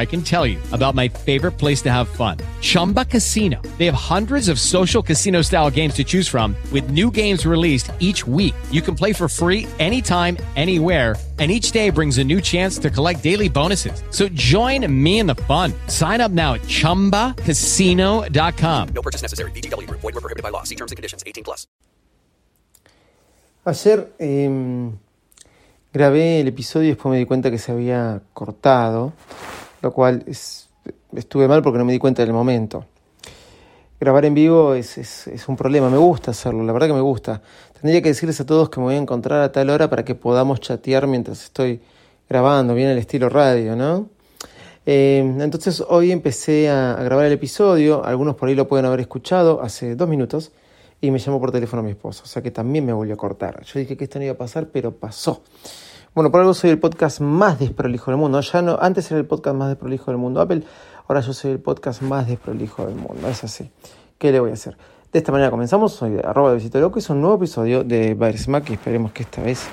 I can tell you about my favorite place to have fun. Chumba Casino. They have hundreds of social casino style games to choose from with new games released each week. You can play for free anytime, anywhere and each day brings a new chance to collect daily bonuses. So join me in the fun. Sign up now at ChumbaCasino.com. No purchase necessary. BGW. Void were prohibited by law. See terms and conditions. 18 plus. Ayer eh, grabé el episodio y después me di cuenta que se había cortado, lo cual es, estuve mal porque no me di cuenta del momento. Grabar en vivo es, un problema, me gusta hacerlo, la verdad que me gusta. Tendría que decirles a todos que me voy a encontrar a tal hora para que podamos chatear mientras estoy grabando, bien el estilo radio, ¿no? Eh, entonces hoy empecé a, grabar el episodio, algunos por ahí lo pueden haber escuchado hace dos minutos, y me llamó por teléfono mi esposo, o sea que también me volvió a cortar. Yo dije que esto no iba a pasar, pero pasó. Bueno, por algo soy el podcast más desprolijo del mundo. Ya no, antes era el podcast más desprolijo del mundo Apple, ahora yo soy el podcast más desprolijo del mundo. Es así. ¿Qué le voy a hacer? De esta manera comenzamos. Soy de arroba de Visito Loco. Es un nuevo episodio de Virus Mac y esperemos que esta vez,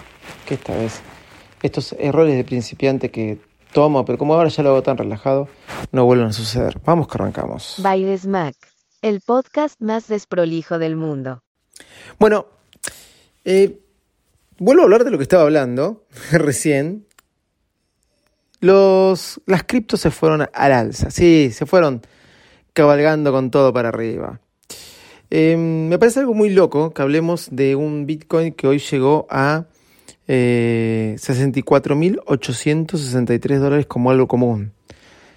que esta vez, estos errores de principiante que tomo, pero como ahora ya lo hago tan relajado, no vuelvan a suceder. Vamos que arrancamos. Virus Mac, el podcast más desprolijo del mundo. Bueno, eh, vuelvo a hablar de lo que estaba hablando recién. Los, las criptos se fueron al alza, sí, se fueron cabalgando con todo para arriba. Eh, me parece algo muy loco que hablemos de un Bitcoin que hoy llegó a eh, 64.863 dólares como algo común.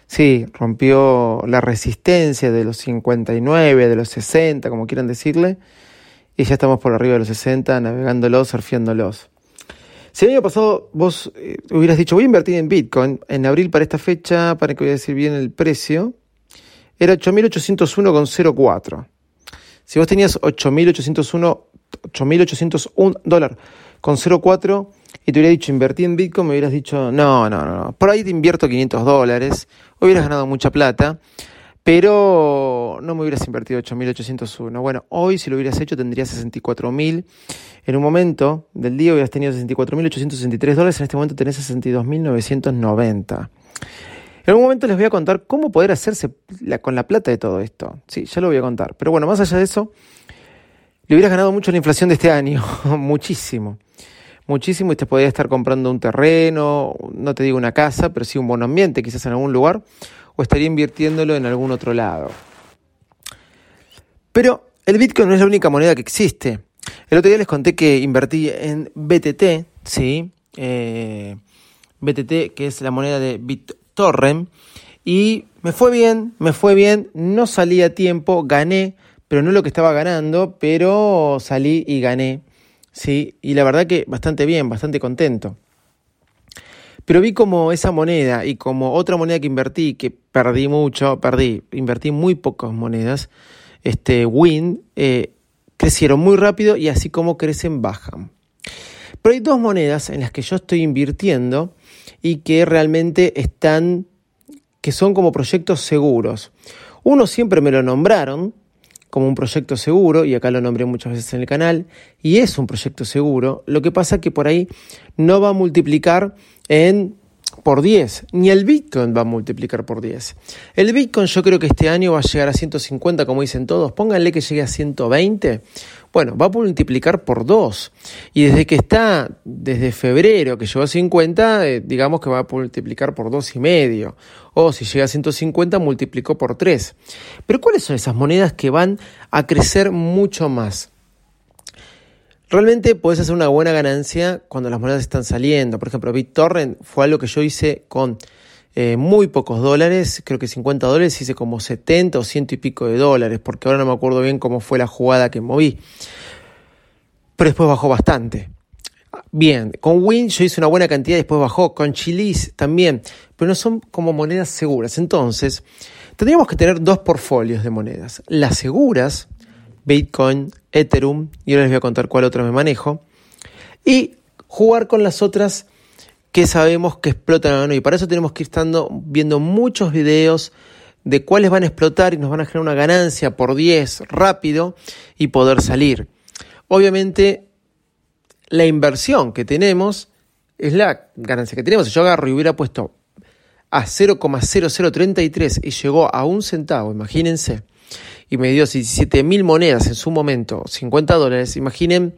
Sí, rompió la resistencia de los 59, de los 60, como quieran decirle, y ya estamos por arriba de los 60, navegándolos, surfiándolos. Si el año pasado vos eh, hubieras dicho, voy a invertir en Bitcoin, en abril para esta fecha, para que voy a decir bien el precio, era 8.801,04. Si vos tenías 8.801 8.801 dólares con 0,4 y te hubiera dicho invertí en Bitcoin, me hubieras dicho no, no, no, por ahí te invierto 500 dólares, hubieras ganado mucha plata, pero no me hubieras invertido 8.801. Bueno, hoy si lo hubieras hecho tendrías 64.000. En un momento del día hubieras tenido 64.863 dólares, en este momento tenés 62.990. En algún momento les voy a contar cómo poder hacerse con la plata de todo esto. Sí, ya lo voy a contar. Pero bueno, más allá de eso, le hubieras ganado mucho la inflación de este año, muchísimo, muchísimo, y te podrías estar comprando un terreno, no te digo una casa, pero sí un buen ambiente, quizás en algún lugar, o estaría invirtiéndolo en algún otro lado. Pero el Bitcoin no es la única moneda que existe. El otro día les conté que invertí en BTT, ¿sí? Eh, BTT, que es la moneda de BitTorrent, y me fue bien, me fue bien, no salí a tiempo, gané, pero no lo que estaba ganando, pero salí y gané, ¿sí? Y la verdad que bastante bien, bastante contento. Pero vi como esa moneda y como otra moneda que invertí, que perdí mucho, perdí, invertí muy pocas monedas, este, Win, eh, crecieron muy rápido y así como crecen, bajan. Pero hay dos monedas en las que yo estoy invirtiendo y que realmente están, que son como proyectos seguros. Uno siempre me lo nombraron, como un proyecto seguro, y acá lo nombré muchas veces en el canal, y es un proyecto seguro, lo que pasa que por ahí no va a multiplicar en por 10, ni el Bitcoin va a multiplicar por 10. El Bitcoin yo creo que este año va a llegar a 150, como dicen todos, pónganle que llegue a 120, bueno, va a multiplicar por 2. Y desde que está, desde febrero que llegó a 50, eh, digamos que va a multiplicar por dos y medio. O si llega a 150, multiplicó por 3. Pero ¿cuáles son esas monedas que van a crecer mucho más? Realmente puedes hacer una buena ganancia cuando las monedas están saliendo. Por ejemplo, BitTorrent fue algo que yo hice con eh, muy pocos dólares, creo que 50 dólares, hice como 70 o ciento y pico de dólares, porque ahora no me acuerdo bien cómo fue la jugada que moví. Pero después bajó bastante. Bien, con Win yo hice una buena cantidad, después bajó, con Chilis también, pero no son como monedas seguras. Entonces, tendríamos que tener dos portfolios de monedas. Las seguras, Bitcoin, Ethereum, y ahora les voy a contar cuál otra me manejo, y jugar con las otras que sabemos que explotan o no. Y para eso tenemos que ir estando viendo muchos videos de cuáles van a explotar y nos van a generar una ganancia por 10 rápido y poder salir. Obviamente, la inversión que tenemos es la ganancia que tenemos. Si yo agarro y hubiera puesto a 0,0033 y llegó a un centavo, imagínense, y me dio 17 mil monedas en su momento, 50 dólares, imaginen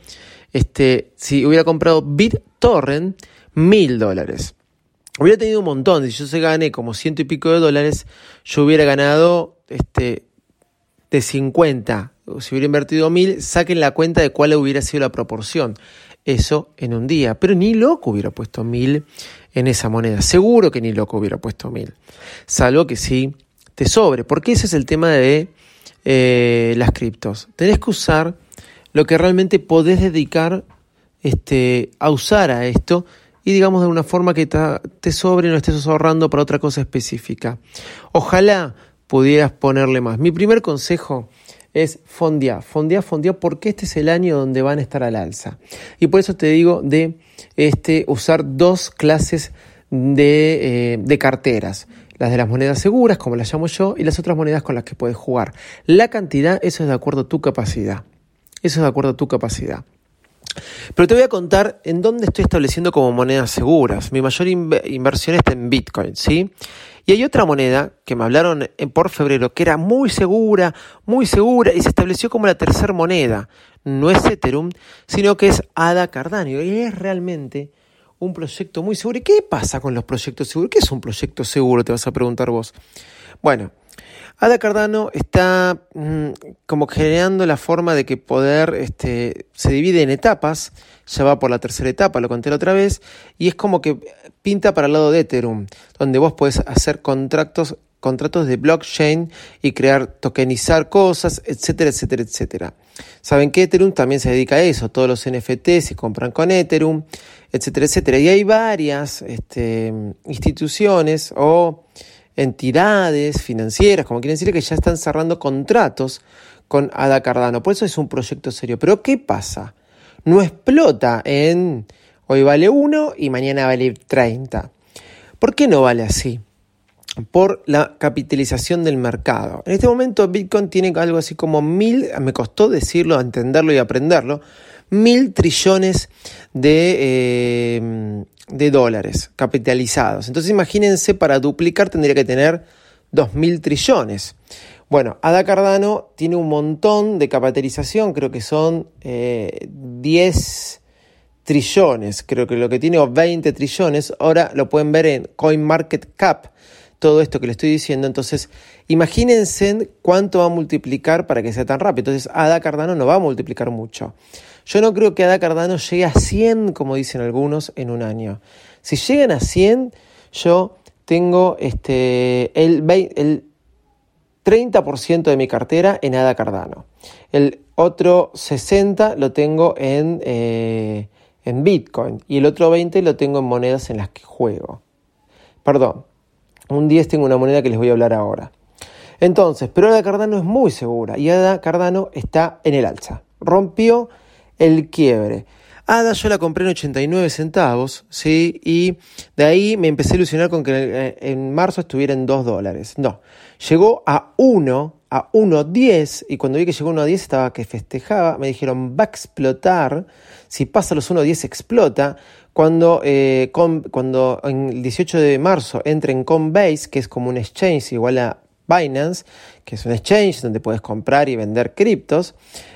este, si hubiera comprado BitTorrent, mil dólares. Hubiera tenido un montón, si yo se gané como ciento y pico de dólares, yo hubiera ganado este, de 50. Si hubiera invertido mil, saquen la cuenta de cuál hubiera sido la proporción. Eso en un día. Pero ni loco hubiera puesto mil en esa moneda. Seguro que ni loco hubiera puesto mil. Salvo que sí te sobre. Porque ese es el tema de eh, las criptos. Tenés que usar lo que realmente podés dedicar este, a usar a esto y digamos de una forma que te sobre y no estés ahorrando para otra cosa específica. Ojalá pudieras ponerle más. Mi primer consejo es fondear, fondear, fondear, porque este es el año donde van a estar al alza. Y por eso te digo de este, usar dos clases de, eh, de carteras las de las monedas seguras, como las llamo yo, y las otras monedas con las que puedes jugar. La cantidad, eso es de acuerdo a tu capacidad. Eso es de acuerdo a tu capacidad. Pero te voy a contar en dónde estoy estableciendo como monedas seguras. Mi mayor inversión está en Bitcoin, ¿sí? Y hay otra moneda que me hablaron por febrero que era muy segura, muy segura y se estableció como la tercera moneda. No es Ethereum, sino que es ADA Cardano. Y es realmente un proyecto muy seguro. ¿Y qué pasa con los proyectos seguros? ¿Qué es un proyecto seguro? Te vas a preguntar vos. Bueno, Ada Cardano está mm, como generando la forma de que poder este, se divide en etapas, ya va por la tercera etapa, lo conté otra vez, y es como que pinta para el lado de Ethereum, donde vos podés hacer contratos, contratos de blockchain y crear, tokenizar cosas, etcétera, etcétera, etcétera. Saben que Ethereum también se dedica a eso, todos los NFT se compran con Ethereum, etcétera, etcétera. Y hay varias este, instituciones o entidades financieras, como quieren decir, que ya están cerrando contratos con Ada Cardano. Por eso es un proyecto serio. Pero ¿qué pasa? No explota en hoy vale 1 y mañana vale 30. ¿Por qué no vale así? Por la capitalización del mercado. En este momento Bitcoin tiene algo así como mil, me costó decirlo, entenderlo y aprenderlo, mil trillones de, eh, de dólares capitalizados. Entonces imagínense, para duplicar tendría que tener 2.000 trillones. Bueno, Ada Cardano tiene un montón de capitalización, creo que son 10 eh, trillones, creo que lo que tiene o 20 trillones, ahora lo pueden ver en CoinMarketCap, todo esto que le estoy diciendo, entonces imagínense cuánto va a multiplicar para que sea tan rápido, entonces Ada Cardano no va a multiplicar mucho. Yo no creo que Ada Cardano llegue a 100, como dicen algunos, en un año. Si llegan a 100, yo tengo este, el, el 30% de mi cartera en Ada Cardano. El otro 60 lo tengo en, eh, en Bitcoin y el otro 20 lo tengo en monedas en las que juego. Perdón, un 10 tengo una moneda que les voy a hablar ahora. Entonces, pero Ada Cardano es muy segura y Ada Cardano está en el alza. Rompió el quiebre. ADA yo la compré en 89 centavos, ¿sí? Y de ahí me empecé a ilusionar con que eh, en marzo estuviera en 2 dólares. No, llegó a 1, a 1.10 y cuando vi que llegó a 1.10 estaba que festejaba, me dijeron va a explotar, si pasa los 1.10 explota. Cuando, eh, cuando en el 18 de marzo entre en Coinbase, que es como un exchange igual a Binance, que es un exchange donde puedes comprar y vender criptos,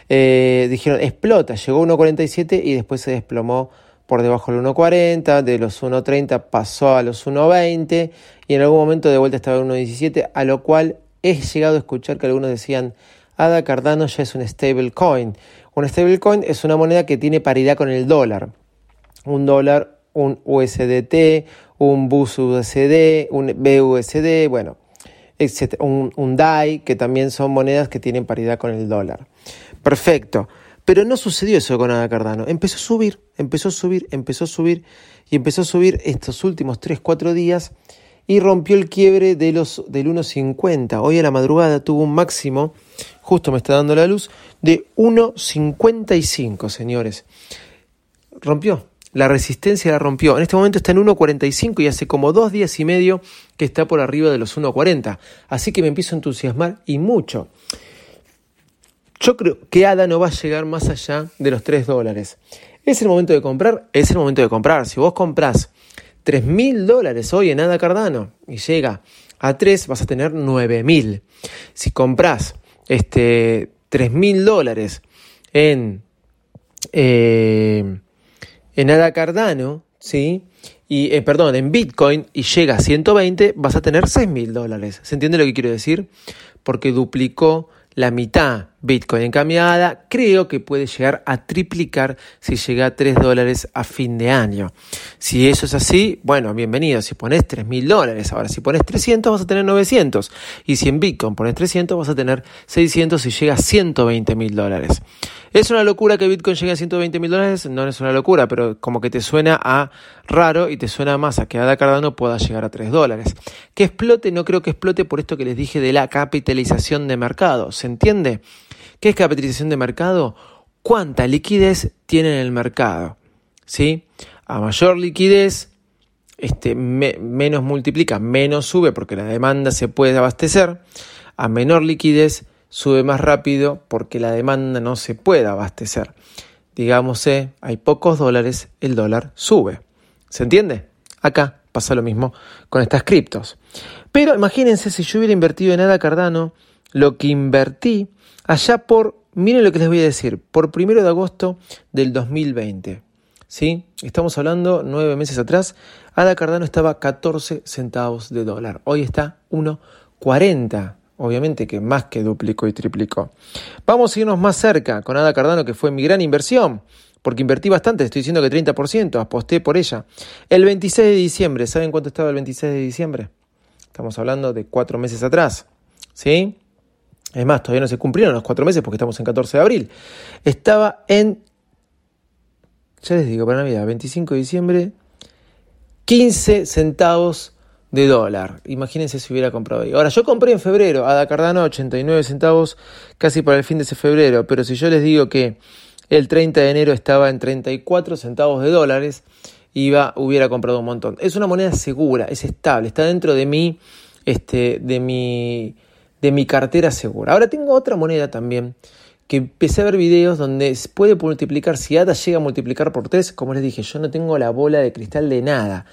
eh, dijeron explota, llegó a 1.47 y después se desplomó por debajo del 1.40, de los 1.30 pasó a los 1.20 y en algún momento de vuelta estaba en 1.17, a lo cual he llegado a escuchar que algunos decían, ADA Cardano ya es un stablecoin. Un stablecoin es una moneda que tiene paridad con el dólar. Un dólar, un USDT, un BUSD, un BUSD, bueno, un, un DAI, que también son monedas que tienen paridad con el dólar. Perfecto. Pero no sucedió eso con Ada Cardano. Empezó a subir, empezó a subir, empezó a subir y empezó a subir estos últimos 3, 4 días y rompió el quiebre de los, del 1.50. Hoy a la madrugada tuvo un máximo, justo me está dando la luz, de 1.55, señores. Rompió, la resistencia la rompió. En este momento está en 1.45 y hace como dos días y medio que está por arriba de los 1.40. Así que me empiezo a entusiasmar y mucho. Yo creo que ADA no va a llegar más allá de los 3 dólares. ¿Es el momento de comprar? Es el momento de comprar. Si vos comprás 3 mil dólares hoy en ADA Cardano y llega a 3, vas a tener 9 mil. Si compras este, 3 mil dólares en, eh, en ADA Cardano, ¿sí? Y, eh, perdón, en Bitcoin y llega a 120, vas a tener 6 mil dólares. ¿Se entiende lo que quiero decir? Porque duplicó la mitad Bitcoin encambiada, creo que puede llegar a triplicar si llega a 3 dólares a fin de año. Si eso es así, bueno, bienvenido. Si pones 3 mil dólares, ahora si pones 300 vas a tener 900. Y si en Bitcoin pones 300 vas a tener 600 y llega a 120 mil dólares. ¿Es una locura que Bitcoin llegue a 120 mil dólares? No es una locura, pero como que te suena a raro y te suena más a que Ada Cardano pueda llegar a 3 dólares. Que explote, no creo que explote por esto que les dije de la capitalización de mercado. ¿Se entiende? ¿Qué es capitalización de mercado? ¿Cuánta liquidez tiene en el mercado? ¿Sí? A mayor liquidez, este, menos multiplica, menos sube porque la demanda se puede abastecer. A menor liquidez, sube más rápido porque la demanda no se puede abastecer. Digamos, eh, hay pocos dólares, el dólar sube. ¿Se entiende? Acá pasa lo mismo con estas criptos. Pero imagínense si yo hubiera invertido en ADA Cardano, lo que invertí allá por, miren lo que les voy a decir, por primero de agosto del 2020. ¿Sí? Estamos hablando nueve meses atrás, ADA Cardano estaba 14 centavos de dólar. Hoy está 1,40 obviamente que más que duplicó y triplicó. Vamos a irnos más cerca con Ada Cardano, que fue mi gran inversión, porque invertí bastante, estoy diciendo que 30%, aposté por ella. El 26 de diciembre, ¿saben cuánto estaba el 26 de diciembre? Estamos hablando de cuatro meses atrás, ¿sí? Es más, todavía no se cumplieron los cuatro meses porque estamos en 14 de abril. Estaba en, ya les digo, para Navidad, 25 de diciembre, 15 centavos de dólar. Imagínense si hubiera comprado ahí. Ahora, yo compré en febrero a Cardano 89 centavos casi para el fin de ese febrero, pero si yo les digo que el 30 de enero estaba en 34 centavos de dólares, iba, hubiera comprado un montón. Es una moneda segura, es estable, está dentro de mi, este, de mi, de mi cartera segura. Ahora tengo otra moneda también que empecé a ver videos donde puede multiplicar, si ADA llega a multiplicar por 3, como les dije, yo no tengo la bola de cristal de nada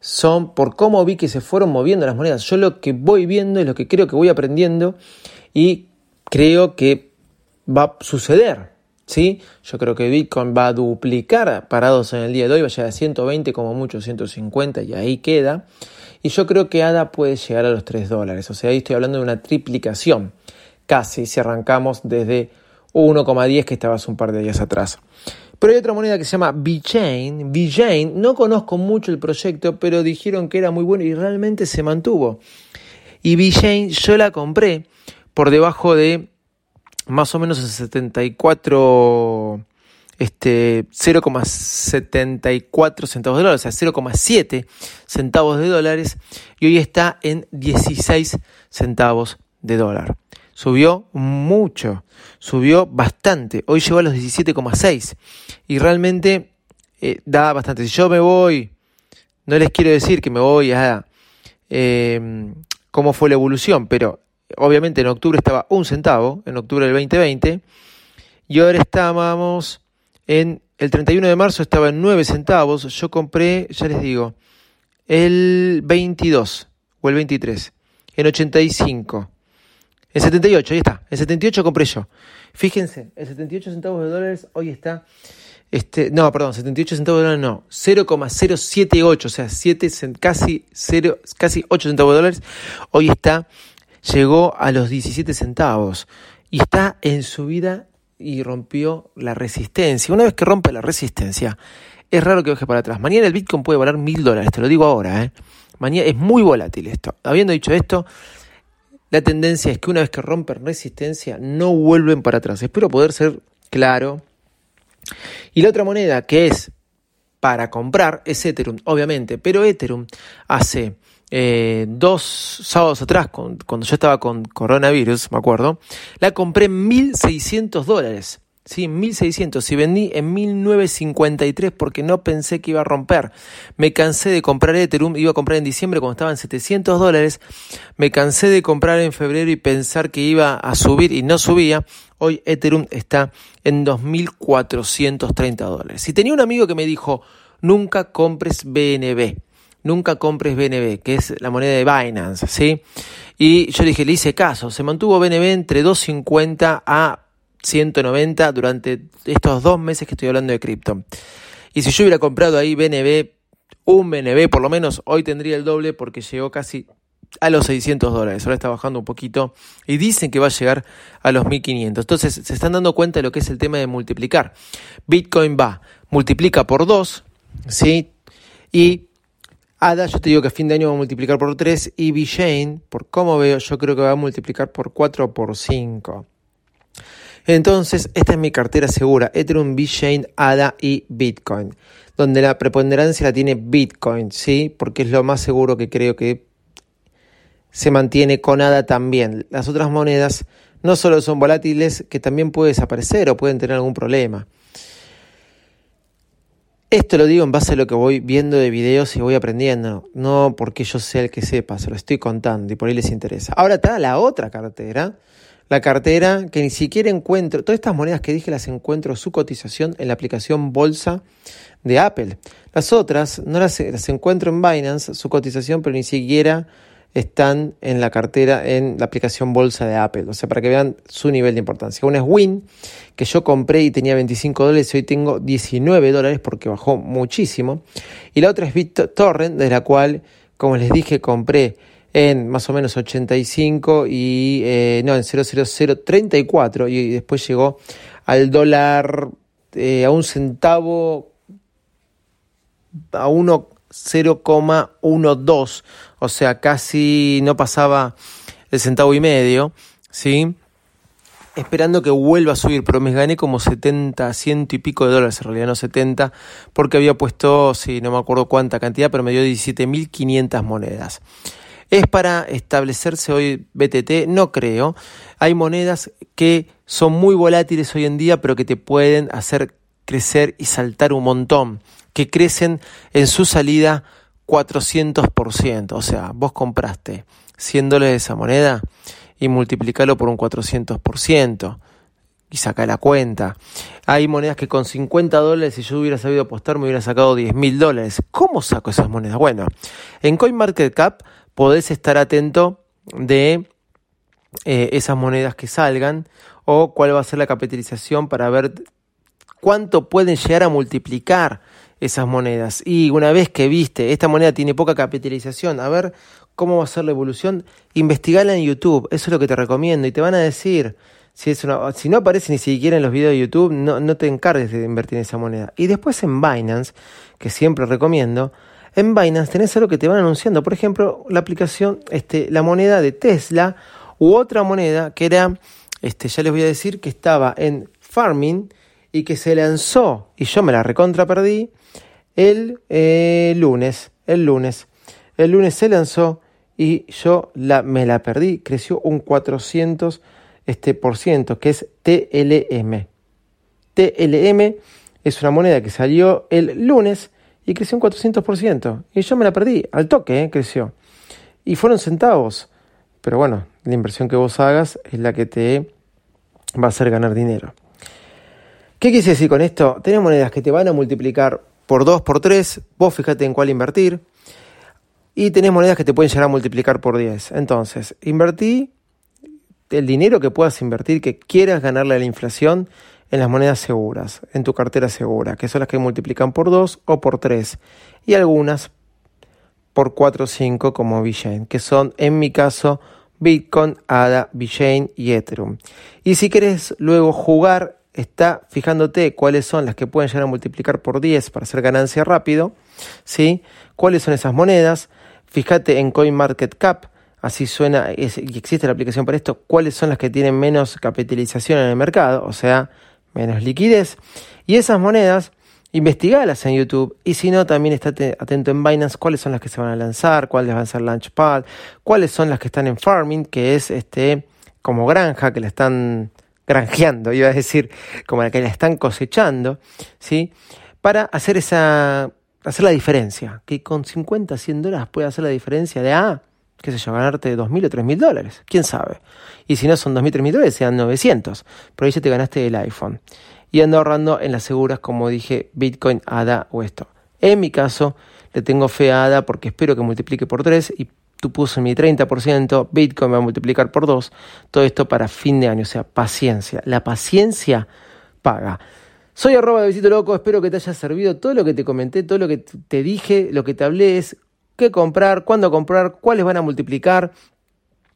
son por cómo vi que se fueron moviendo las monedas. Yo lo que voy viendo es lo que creo que voy aprendiendo y creo que va a suceder. ¿sí? Yo creo que Bitcoin va a duplicar parados en el día de hoy, va a llegar a 120 como mucho, 150 y ahí queda. Y yo creo que ADA puede llegar a los 3 dólares. O sea, ahí estoy hablando de una triplicación, casi si arrancamos desde 1,10 que estaba hace un par de días atrás. Pero hay otra moneda que se llama VeChain. VeChain, no conozco mucho el proyecto, pero dijeron que era muy bueno y realmente se mantuvo. Y VeChain yo la compré por debajo de más o menos el 74 este 0,74 centavos de dólares, o sea, 0,7 centavos de dólares y hoy está en 16 centavos de dólar. Subió mucho, subió bastante. Hoy llegó a los 17,6 y realmente eh, da bastante. Si yo me voy, no les quiero decir que me voy a eh, cómo fue la evolución, pero obviamente en octubre estaba un centavo, en octubre del 2020, y ahora estábamos en el 31 de marzo estaba en 9 centavos. Yo compré, ya les digo, el 22 o el 23, en 85. En 78, ahí está. En 78 compré yo. Fíjense, el 78 centavos de dólares hoy está. Este, no, perdón, 78 centavos de dólares no, 0,078, o sea, 7, casi, 0, casi 8 centavos de dólares, hoy está, llegó a los 17 centavos y está en subida y rompió la resistencia. Una vez que rompe la resistencia, es raro que baje para atrás. Mañana el Bitcoin puede valer mil dólares, te lo digo ahora. ¿eh? Mañana es muy volátil esto. Habiendo dicho esto, la tendencia es que una vez que rompen resistencia, no vuelven para atrás. Espero poder ser claro. Y la otra moneda que es para comprar es Ethereum, obviamente, pero Ethereum hace eh, dos sábados atrás, cuando yo estaba con coronavirus, me acuerdo, la compré en 1.600 dólares. ¿Sí? 1600 y vendí en 1953 porque no pensé que iba a romper. Me cansé de comprar Ethereum, iba a comprar en diciembre cuando estaba en 700 dólares. Me cansé de comprar en febrero y pensar que iba a subir y no subía. Hoy Ethereum está en 2.430 dólares. Y tenía un amigo que me dijo, nunca compres BNB. Nunca compres BNB, que es la moneda de Binance, ¿sí? Y yo dije, le hice caso, se mantuvo BNB entre 2.50 a 190 durante estos dos meses que estoy hablando de cripto. Y si yo hubiera comprado ahí BNB, un BNB por lo menos, hoy tendría el doble porque llegó casi a los 600 dólares. Ahora está bajando un poquito y dicen que va a llegar a los 1500. Entonces se están dando cuenta de lo que es el tema de multiplicar. Bitcoin va, multiplica por 2, ¿sí? Y ADA, yo te digo que a fin de año va a multiplicar por 3 y VeChain, por cómo veo, yo creo que va a multiplicar por 4 o por 5. Entonces, esta es mi cartera segura, Ethereum, BitChain, ADA y Bitcoin, donde la preponderancia la tiene Bitcoin, ¿sí? Porque es lo más seguro que creo que se mantiene con ADA también. Las otras monedas no solo son volátiles, que también pueden desaparecer o pueden tener algún problema. Esto lo digo en base a lo que voy viendo de videos y voy aprendiendo, no porque yo sea el que sepa, se lo estoy contando y por ahí les interesa. Ahora está la otra cartera, la cartera que ni siquiera encuentro, todas estas monedas que dije las encuentro su cotización en la aplicación Bolsa de Apple. Las otras no las, las encuentro en Binance, su cotización, pero ni siquiera están en la cartera, en la aplicación Bolsa de Apple. O sea, para que vean su nivel de importancia. Una es Win, que yo compré y tenía 25 dólares, hoy tengo 19 dólares porque bajó muchísimo. Y la otra es BitTorrent, de la cual, como les dije, compré en más o menos 85 y eh, no, en 00034 y después llegó al dólar eh, a un centavo a 1,0,12, o sea, casi no pasaba el centavo y medio, ¿sí? Esperando que vuelva a subir, pero me gané como 70, ciento y pico de dólares, en realidad no 70, porque había puesto, sí, no me acuerdo cuánta cantidad, pero me dio 17.500 monedas. ¿Es para establecerse hoy BTT? No creo. Hay monedas que son muy volátiles hoy en día, pero que te pueden hacer crecer y saltar un montón, que crecen en su salida 400%. O sea, vos compraste 100 dólares de esa moneda y multiplicalo por un 400% y saca la cuenta. Hay monedas que con 50 dólares, si yo hubiera sabido apostar, me hubiera sacado 10 mil dólares. ¿Cómo saco esas monedas? Bueno, en CoinMarketCap podés estar atento de eh, esas monedas que salgan o cuál va a ser la capitalización para ver cuánto pueden llegar a multiplicar esas monedas. Y una vez que viste, esta moneda tiene poca capitalización, a ver cómo va a ser la evolución, investigala en YouTube, eso es lo que te recomiendo y te van a decir, si, es si no aparece ni siquiera en los videos de YouTube, no, no te encargues de invertir en esa moneda. Y después en Binance, que siempre recomiendo, en Binance tenés algo que te van anunciando. Por ejemplo, la aplicación, este, la moneda de Tesla u otra moneda que era, este, ya les voy a decir, que estaba en Farming y que se lanzó, y yo me la recontra perdí, el eh, lunes. El lunes. El lunes se lanzó y yo la, me la perdí. Creció un 400 este, por ciento, que es TLM. TLM es una moneda que salió el lunes y creció un 400%. Y yo me la perdí, al toque ¿eh? creció. Y fueron centavos. Pero bueno, la inversión que vos hagas es la que te va a hacer ganar dinero. ¿Qué quise decir con esto? Tenés monedas que te van a multiplicar por 2, por 3. Vos fíjate en cuál invertir. Y tenés monedas que te pueden llegar a multiplicar por 10. Entonces, invertí el dinero que puedas invertir, que quieras ganarle a la inflación en las monedas seguras, en tu cartera segura, que son las que multiplican por 2 o por 3, y algunas por 4 o 5 como VeChain, que son en mi caso Bitcoin, ADA, VeChain y Ethereum. Y si querés luego jugar está fijándote cuáles son las que pueden llegar a multiplicar por 10 para hacer ganancia rápido, ¿sí? ¿Cuáles son esas monedas? Fíjate en CoinMarketCap, así suena, y existe la aplicación para esto, cuáles son las que tienen menos capitalización en el mercado, o sea, menos liquidez. Y esas monedas, investigalas en YouTube. Y si no, también estate atento en Binance cuáles son las que se van a lanzar, cuáles van a ser Launchpad, cuáles son las que están en Farming, que es este como granja, que la están granjeando, iba a decir, como la que la están cosechando, ¿sí? Para hacer esa, hacer la diferencia, que con 50, 100 dólares puede hacer la diferencia de, ah, qué sé yo, ganarte 2.000 o 3.000 dólares, quién sabe. Y si no son 2.000, 3.000 dólares, sean 900, pero ahí ya te ganaste el iPhone. Y ando ahorrando en las seguras, como dije, Bitcoin, ADA o esto. En mi caso, le tengo fe a ADA porque espero que multiplique por 3 y tú puso mi 30%, Bitcoin va a multiplicar por 2, todo esto para fin de año, o sea, paciencia. La paciencia paga. Soy arroba de Visito Loco, espero que te haya servido todo lo que te comenté, todo lo que te dije, lo que te hablé es qué comprar, cuándo comprar, cuáles van a multiplicar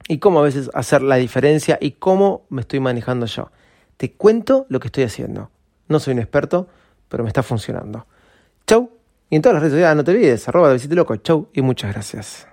y cómo a veces hacer la diferencia y cómo me estoy manejando yo. Te cuento lo que estoy haciendo. No soy un experto, pero me está funcionando. Chau. Y en todas las redes sociales, no te olvides, arroba de Loco. Chau y muchas gracias.